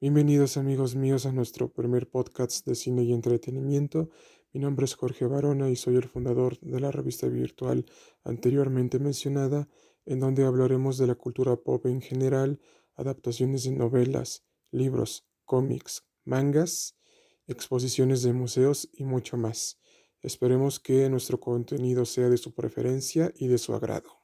Bienvenidos amigos míos a nuestro primer podcast de cine y entretenimiento. Mi nombre es Jorge Barona y soy el fundador de la revista virtual anteriormente mencionada, en donde hablaremos de la cultura pop en general, adaptaciones de novelas, libros, cómics, mangas, exposiciones de museos y mucho más. Esperemos que nuestro contenido sea de su preferencia y de su agrado.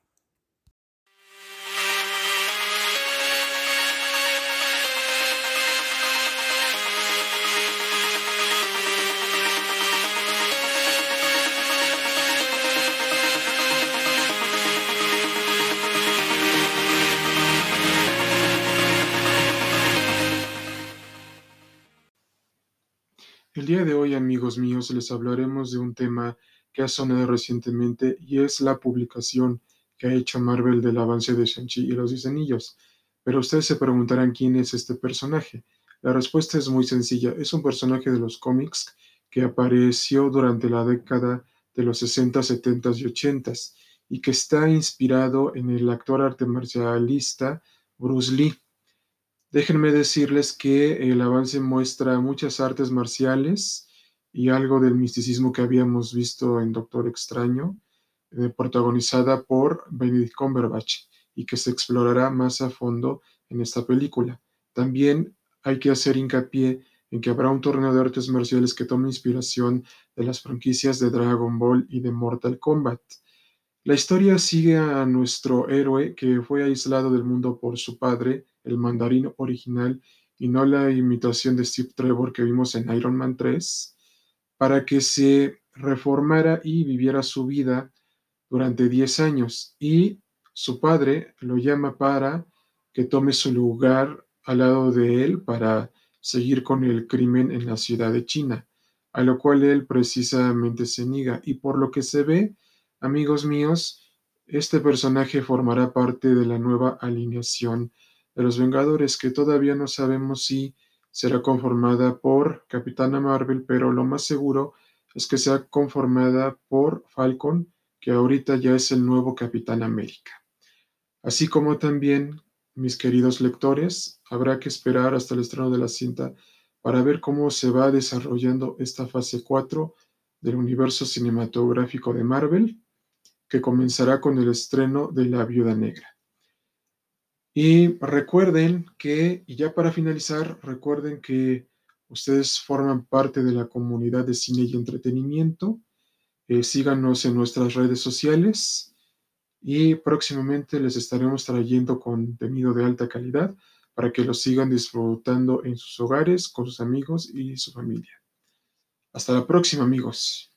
El día de hoy, amigos míos, les hablaremos de un tema que ha sonado recientemente y es la publicación que ha hecho Marvel del avance de Shang-Chi y los Diez Anillos. Pero ustedes se preguntarán quién es este personaje. La respuesta es muy sencilla. Es un personaje de los cómics que apareció durante la década de los 60, 70 y 80 y que está inspirado en el actor arte marcialista Bruce Lee. Déjenme decirles que el avance muestra muchas artes marciales y algo del misticismo que habíamos visto en Doctor Extraño, eh, protagonizada por Benedict Cumberbatch y que se explorará más a fondo en esta película. También hay que hacer hincapié en que habrá un torneo de artes marciales que tome inspiración de las franquicias de Dragon Ball y de Mortal Kombat. La historia sigue a nuestro héroe que fue aislado del mundo por su padre, el mandarín original, y no la imitación de Steve Trevor que vimos en Iron Man 3, para que se reformara y viviera su vida durante 10 años. Y su padre lo llama para que tome su lugar al lado de él para seguir con el crimen en la ciudad de China, a lo cual él precisamente se niega. Y por lo que se ve, Amigos míos, este personaje formará parte de la nueva alineación de los Vengadores, que todavía no sabemos si será conformada por Capitana Marvel, pero lo más seguro es que sea conformada por Falcon, que ahorita ya es el nuevo Capitán América. Así como también, mis queridos lectores, habrá que esperar hasta el estreno de la cinta para ver cómo se va desarrollando esta fase 4 del universo cinematográfico de Marvel que comenzará con el estreno de La Viuda Negra. Y recuerden que, y ya para finalizar, recuerden que ustedes forman parte de la comunidad de cine y entretenimiento. Eh, síganos en nuestras redes sociales y próximamente les estaremos trayendo contenido de alta calidad para que lo sigan disfrutando en sus hogares, con sus amigos y su familia. Hasta la próxima, amigos.